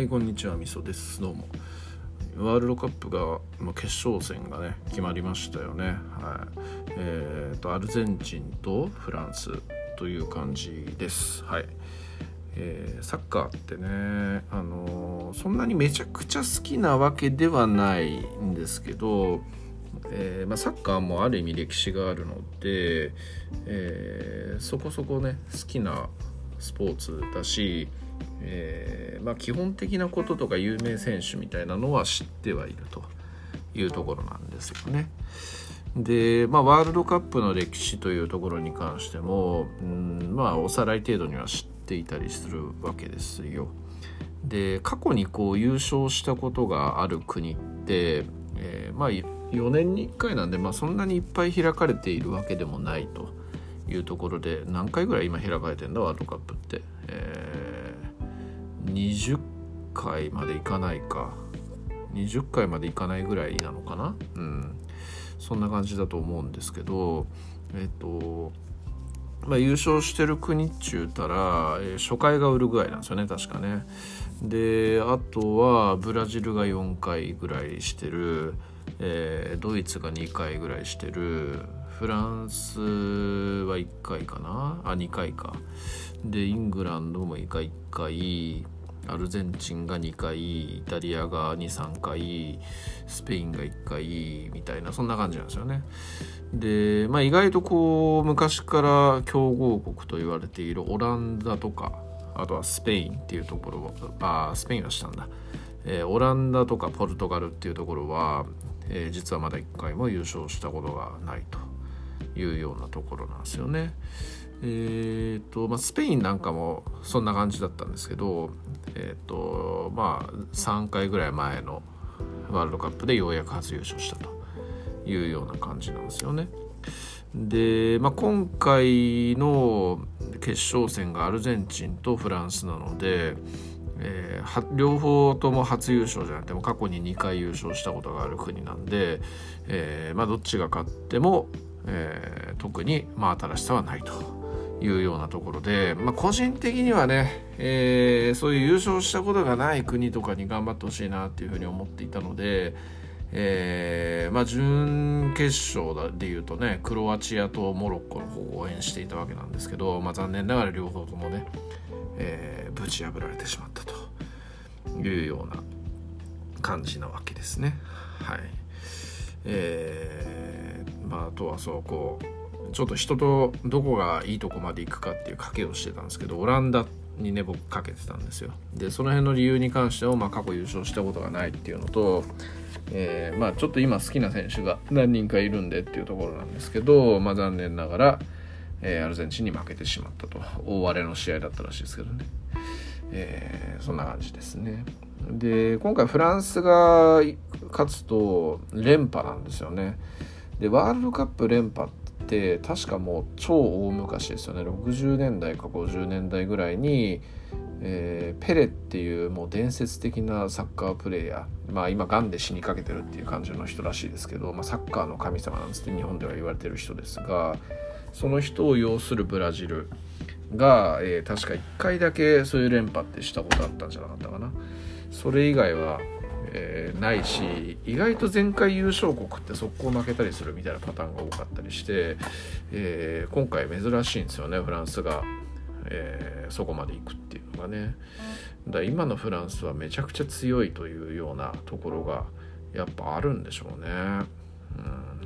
はいこんにちは。みそです。どうも。ワールドカップがま決勝戦がね決まりましたよね。はい。えー、とアルゼンチンとフランスという感じです。はい。えーサッカーってね、あのーそんなにめちゃくちゃ好きなわけではないんですけど、えーまあ、サッカーもある意味歴史があるので、えそこそこね好きなスポーツだし、えーまあ、基本的なこととか有名選手みたいなのは知ってはいるというところなんですよね。で、まあ、ワールドカップの歴史というところに関しても、うん、まあおさらい程度には知っていたりするわけですよ。で過去にこう優勝したことがある国って、えーまあ4年に1回なんで、まあ、そんなにいっぱい開かれているわけでもないというところで何回ぐらい今開かれてんだワールドカップって、え20回までいかないか。20回までいかないぐらいなのかな？うん。そんな感じだと思うんですけどえっ、とまあ、優勝してる国っちゅうたら、えー初回がウルグアイなんですよね確かね。であとはブラジルが4回ぐらいしてる、えードイツが2回ぐらいしてるフランスは1回かな？あ2回か。でイングランドも1回1回。アルゼンチンが2回イタリアが23回スペインが1回みたいな。そんな感じなんですよね。で、まあ、意外とこう昔から強豪国と言われているオランダとかあとはスペインっていうところはあスペインはしたんだ、えーオランダとかポルトガルっていうところは、え実はまだ1回も優勝したことがないと。いうようなところなんですよね。えーとまあ、スペインなんかもそんな感じだったんですけど、えーとまあ、3回ぐらい前のワールドカップでようやく初優勝したというような感じなんですよね。で、まあ、今回の決勝戦がアルゼンチンとフランスなので、えーは両方とも初優勝じゃなくても過去に2回優勝したことがある国なんで、えーまあ、どっちが勝っても、えー特に、まあ、新しさはないというようなところで、まあ、個人的にはね、えーそういう優勝したことがない国とかに頑張ってほしいなっていうふうに思っていたので、えーまあ、準決勝でいうとねクロアチアとモロッコの方を応援していたわけなんですけど、まあ、残念ながら両方ともね、えーぶち破られてしまったというような感じなわけですね。はいえーまあ、あとはそうこうちょっと人とどこがいいとこまで行くかっていう賭けをしてたんですけどオランダにね僕かけてたんですよ。でその辺の理由に関しては、まあ、過去優勝したことがないっていうのと、えーまあ、ちょっと今好きな選手が何人かいるんでっていうところなんですけど、まあ、残念ながら、えーアルゼンチンに負けてしまったと。大荒れの試合だったらしいですけどね、えーそんな感じですね。で今回フランスが勝つと連覇なんですよね。でワールドカップ連覇って確かもう超大昔ですよね。60年代か50年代ぐらいに、えーペレっていうもう伝説的なサッカープレーヤーまあ今がんで死にかけてるっていう感じの人らしいですけど、まあ、サッカーの神様なんつって日本では言われてる人ですがその人を擁するブラジルが、えー確か1回だけそういう連覇ってしたことあったんじゃなかったかな。それ以外は、えーないし意外と前回優勝国って速攻負けたりするみたいなパターンが多かったりして、えー今回珍しいんですよねフランスが、えーそこまで行くっていうのがね。だから今のフランスはめちゃくちゃ強いというようなところがやっぱあるんでしょうね。うん。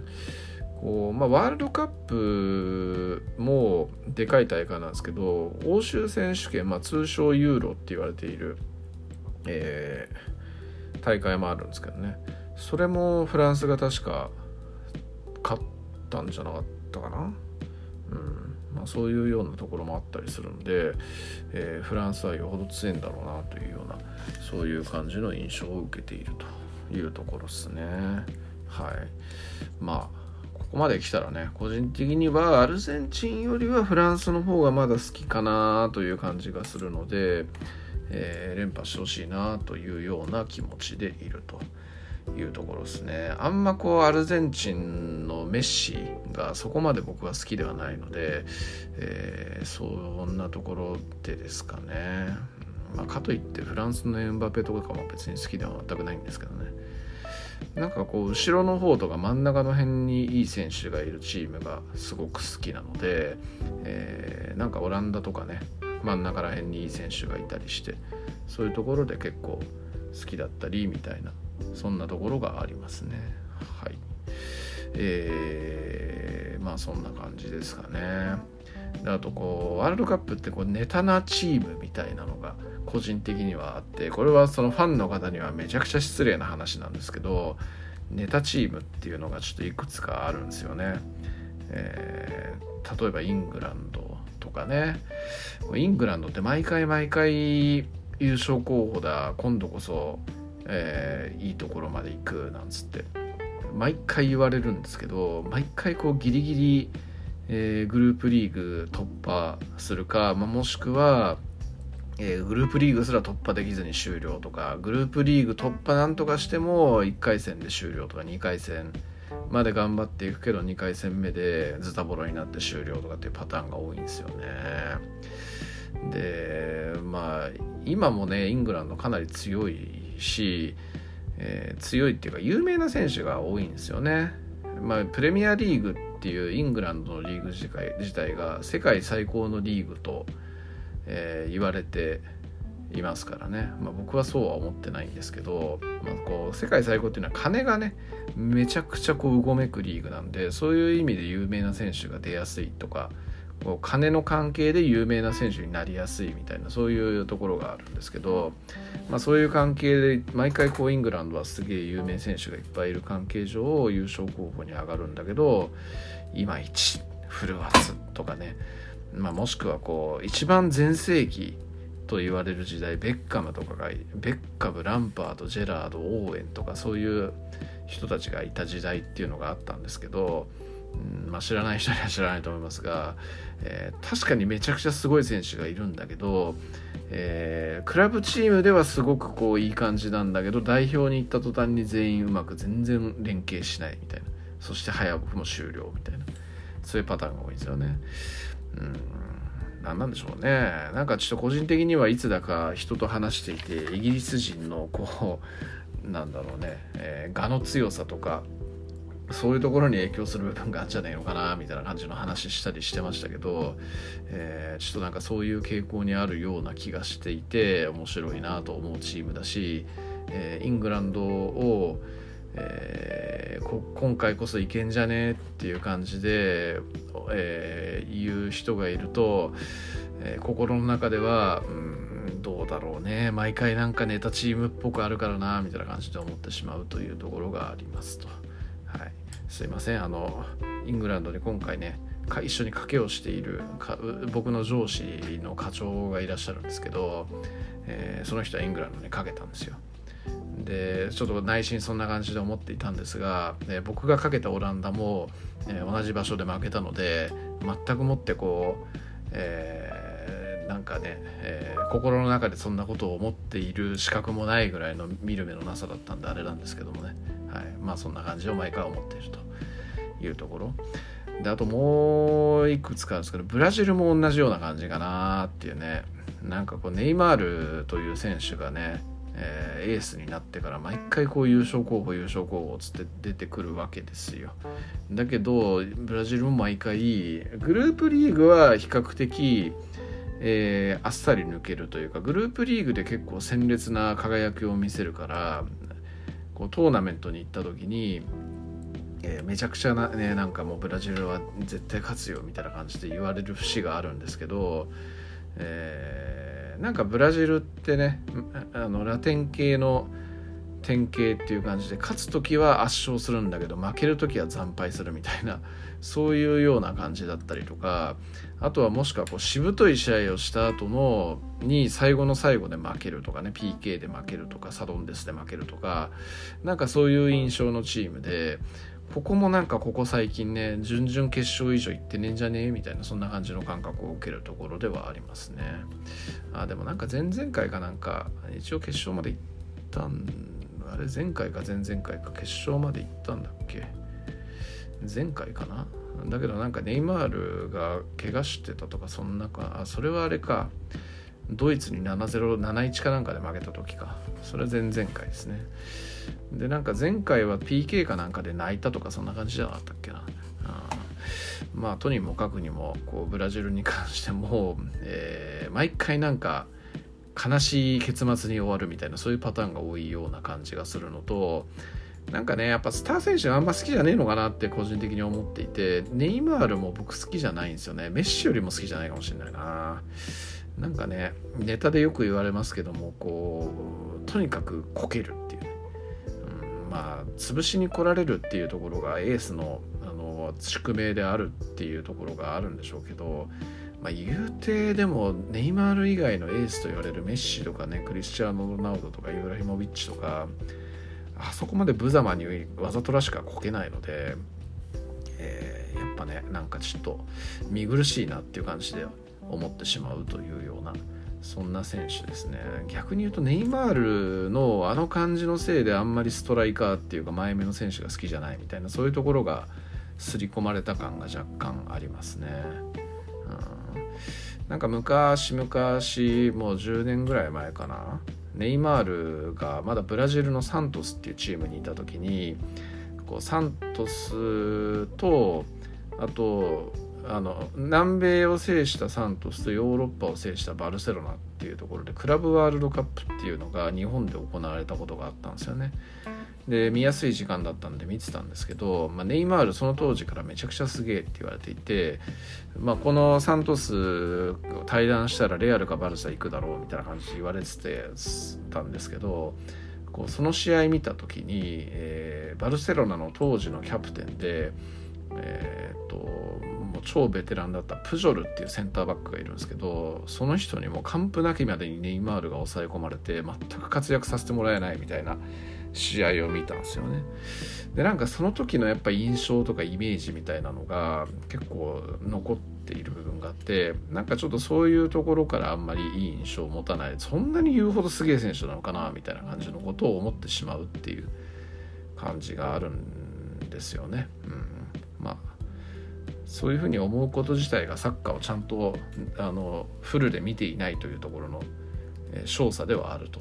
こうまあ、ワールドカップもでかい大会なんですけど欧州選手権、まあ、通称ユーロって言われている、えー大会もあるんですけどね。それもフランスが確か勝ったんじゃなかったかな、うん。まあ、そういうようなところもあったりするんで、えーフランスはよほど強いんだろうなというようなそういう感じの印象を受けているというところですね。はい。まあここまで来たらね個人的にはアルゼンチンよりはフランスの方がまだ好きかなという感じがするので、えー連覇してほしいなというような気持ちでいるというところですね。あんまこうアルゼンチンのメッシがそこまで僕は好きではないので、えーそんなところでですかね。まあ、かといってフランスのエンバペとかも別に好きでは全くないんですけどね。なんかこう後ろの方とか真ん中の辺にいい選手がいるチームがすごく好きなので、えー、なんかオランダとかね真ん中ら辺にいい選手がいたりしてそういうところで結構好きだったりみたいなそんなところがありますね。はい。えー、まあそんな感じですかね。であとこうワールドカップってこうネタなチームみたいなのが個人的にはあってこれはそのファンの方にはめちゃくちゃ失礼な話なんですけどネタチームっていうのがちょっといくつかあるんですよね。えー、例えばイングランドかね。イングランドって毎回毎回優勝候補だ。今度こそ、えー、いいところまで行くなんつって。毎回言われるんですけど毎回こうギリギリ、えー、グループリーグ突破するか、まあ、もしくはえー、グループリーグすら突破できずに終了とかグループリーグ突破なんとかしても1回戦で終了とか2回戦まで頑張っていくけど2回戦目でズタボロになって終了とかっていうパターンが多いんですよね。でまあ今もねイングランドかなり強いし、えー、強いっていうか有名な選手が多いんですよね。まあ、プレミアリーグっていうイングランドのリーグ自体が世界最高のリーグとえー、言われていますからね、まあ、僕はそうは思ってないんですけど、まあ、こう世界最高っていうのは金がねめちゃくちゃこううごめくリーグなんでそういう意味で有名な選手が出やすいとかこう金の関係で有名な選手になりやすいみたいなそういうところがあるんですけど、まあ、そういう関係で毎回こうイングランドはすげえ有名選手がいっぱいいる関係上優勝候補に上がるんだけどいまいちフルワツとかねまあ、もしくはこう一番全盛期と言われる時代ベッカムとかがベッカムランパードジェラードオーエンとかそういう人たちがいた時代っていうのがあったんですけど、うんまあ、知らない人には知らないと思いますが、えー、確かにめちゃくちゃすごい選手がいるんだけど、えー、クラブチームではすごくこういい感じなんだけど代表に行った途端に全員うまく全然連携しないみたいな。そして早くも終了みたいな。そういうパターンが多いんですよね。うん。何なんでしょうね。なんかちょっと個人的にはいつだか人と話していてイギリス人のこうなんだろうね、えー、の強さとかそういうところに影響する部分があるんじゃないのかなみたいな感じの話したりしてましたけど、えー、ちょっとなんかそういう傾向にあるような気がしていて面白いなと思うチームだし、えー、イングランドをえー、今回こそいけんじゃね？っていう感じで、えー、言う人がいると、えー、心の中では、うん、どうだろうね毎回なんかネタチームっぽくあるからなみたいな感じで思ってしまうというところがありますと。はい、すいませんあのイングランドで今回ね一緒に賭けをしている僕の上司の課長がいらっしゃるんですけど、えー、その人はイングランドにかけたんですよ。でちょっと内心そんな感じで思っていたんですが、え、僕がかけたオランダも、え、同じ場所で負けたので全くもってこう、えー、なんかね、えー、心の中でそんなことを思っている資格もないぐらいの見る目のなさだったんであれなんですけどもね、はい、まあそんな感じを毎回思っていると。いうところ。であともういくつかあるんですけどブラジルも同じような感じかなっていうね。なんかこうネイマールという選手がねえー、エースになってから毎回こう優勝候補優勝候補つって出てくるわけですよ。だけどブラジルも毎回グループリーグは比較的、えー、あっさり抜けるというかグループリーグで結構鮮烈な輝きを見せるからこうトーナメントに行った時にえ、めちゃくちゃな,、ね、なんかもうブラジルは絶対勝つよみたいな感じで言われる節があるんですけど、えなんかブラジルってねあのラテン系の典型っていう感じで勝つ時は圧勝するんだけど負ける時は惨敗するみたいなそういうような感じだったりとかあとはもしくはこうしぶとい試合をした後のに最後の最後で負けるとかね PK で負けるとかサドンデスで負けるとかなんかそういう印象のチームでここもなんかここ最近ね準々決勝以上行ってねえんじゃねえみたいなそんな感じの感覚を受けるところではありますね。あでもなんか前々回かなんか一応決勝まで行ったんあれ前回か前々回か決勝まで行ったんだっけ？前回かな？だけどなんかネイマールが怪我してたとかそんなかあそれはあれか。ドイツに7-071かなんかで負けた時か。それは前々回ですね。でなんか前回は PK かなんかで泣いたとかそんな感じじゃなかったっけな。うん。まあとにもかくにもこうブラジルに関しても、えー、毎回なんか悲しい結末に終わるみたいなそういうパターンが多いような感じがするのとなんかねやっぱスター選手あんま好きじゃねえのかなって個人的に思っていてネイマールも僕好きじゃないんですよね。メッシよりも好きじゃないかもしれないな。なんかねネタでよく言われますけどもこうとにかくこける、まあ潰しに来られるっていうところがエースのあの宿命であるっていうところがあるんでしょうけどまあ、言うてでもネイマール以外のエースと言われるメッシとかねクリスチャーノ・ロナウドとかユーラヒモビッチとかあそこまで無様にわざとらしくはこけないので、えー、やっぱねなんかちょっと見苦しいなっていう感じで思ってしまうというようなそんな選手ですね。逆に言うとネイマールのあの感じのせいであんまりストライカーっていうか前目の選手が好きじゃないみたいなそういうところが刷り込まれた感が若干ありますね。うん、なんか昔々もう10年ぐらい前かな。ネイマールがまだブラジルのサントスっていうチームにいた時にこうサントスとあとあの南米を制したサントスとヨーロッパを制したバルセロナっていうところでクラブワールドカップっていうのが日本で行われたことがあったんですよね。で見やすい時間だったんで見てたんですけど、まあ、ネイマールその当時からめちゃくちゃすげえって言われていて、まあ、このサントス対談したらレアルかバルサ行くだろうみたいな感じで言われてたんですけどこうその試合見た時に、えー、バルセロナの当時のキャプテンで、えー、っと超ベテランだったプジョルっていうセンターバックがいるんですけどその人にも完膚なきまでにネイマールが抑え込まれて全く活躍させてもらえないみたいな。試合を見たんですよね。でなんかその時のやっぱ印象とかイメージみたいなのが結構残っている部分があってなんかちょっとそういうところからあんまりいい印象を持たないそんなに言うほどすげえ選手なのかなみたいな感じのことを思ってしまうっていう感じがあるんですよね。うん、まあそういうふうに思うこと自体がサッカーをちゃんとあのフルで見ていないというところの少佐ではあると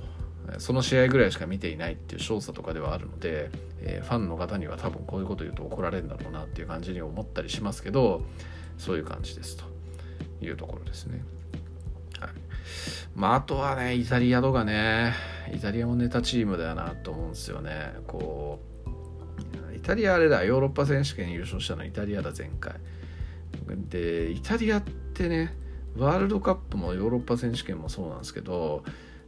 その試合ぐらいしか見ていないっていう少佐とかではあるので、えー、ファンの方には多分こういうこと言うと怒られるんだろうなっていう感じに思ったりしますけどそういう感じですというところですね。はい、まああとはねイタリアとかねイタリアもネタチームだよなと思うんですよね。こうタリアあれだヨーロッパ選手権優勝したのはイタリアだ前回。でイタリアってねワールドカップもヨーロッパ選手権もそうなんですけど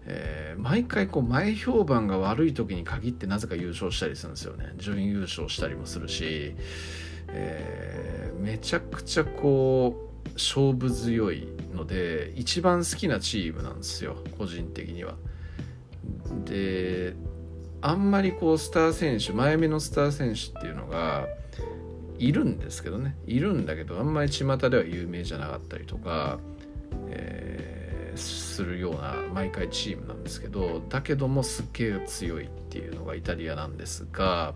えー、毎回こう前評判が悪い時に限ってなぜか優勝したりするんですよね準優勝したりもするし、えー、めちゃくちゃこう勝負強いので一番好きなチームなんですよ個人的には。であんまりこうスター選手前目のスター選手っていうのがいるんですけどねいるんだけどあんまり巷では有名じゃなかったりとか、えーするような毎回チームなんですけどだけどもすっげえ強いっていうのがイタリアなんですが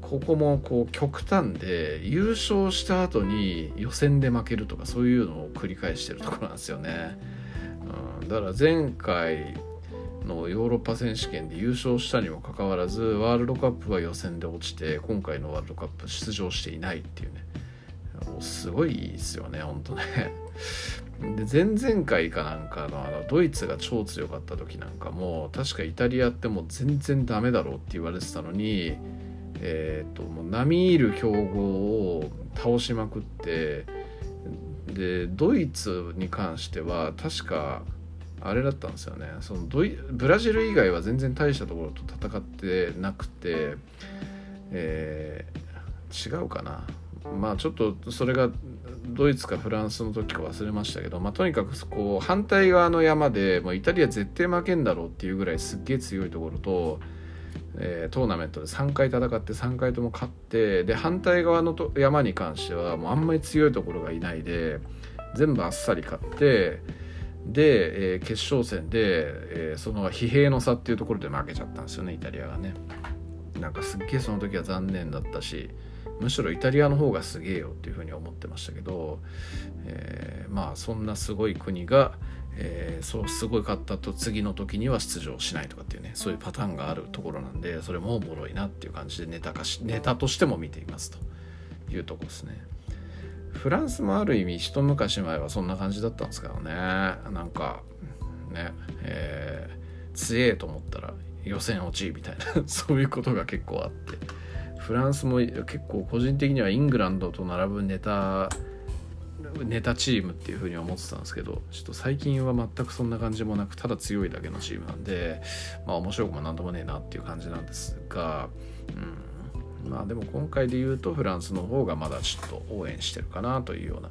ここもこう極端で優勝した後に予選で負けるとかそういうのを繰り返してるところなんですよね。うん、だから前回のヨーロッパ選手権で優勝したにもかかわらずワールドカップは予選で落ちて今回のワールドカップ出場していないっていうね。すごいですよね本当ね。で前々回かなんかのあのドイツが超強かった時なんかも確かイタリアってもう全然ダメだろうって言われてたのにえっ、ー、ともう並みいる強豪を倒しまくってでドイツに関しては確かあれだったんですよね。そのドイブラジル以外は全然大したところと戦ってなくて、えー、違うかな。まあちょっとそれがドイツかフランスの時か忘れましたけど、まあ、とにかくこう反対側の山でもうイタリア絶対負けんだろうっていうぐらいすっげえ強いところと、えー、トーナメントで3回戦って3回とも勝ってで反対側のと山に関してはもうあんまり強いところがいないで全部あっさり勝ってで、えー、決勝戦で、えー、その疲弊の差っていうところで負けちゃったんですよねイタリアがね。なんかすっげえその時は残念だったしむしろイタリアの方がすげえよっていうふうに思ってましたけど、えー、まあそんなすごい国が、えー、そうすごい勝ったと次の時には出場しないとかっていうねそういうパターンがあるところなんでそれもおもろいなっていう感じでネタ化しネタとしても見ていますというとこですね。フランスもある意味一昔前はそんな感じだったんですけどね。なんかねえー、強えと思ったら予選落ちみたいな そういうことが結構あって。フランスも結構個人的にはイングランドと並ぶネタネタチームっていう風に思ってたんですけどちょっと最近は全くそんな感じもなくただ強いだけのチームなんでまあ面白くも何ともねえなっていう感じなんですが、うん、まあでも今回で言うとフランスの方がまだちょっと応援してるかなというような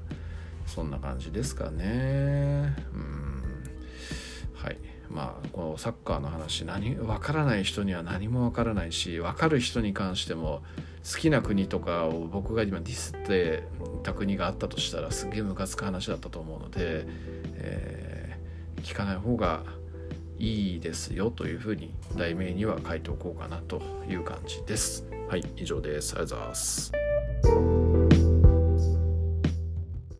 そんな感じですかね。うん。はい。まあこのサッカーの話何分からない人には何も分からないし分かる人に関しても好きな国とかを僕が今ディスってた国があったとしたらすげえムカつく話だったと思うので、えー、聞かない方がいいですよというふうに題名には書いておこうかなという感じです。はい以上です。ありがとうございます。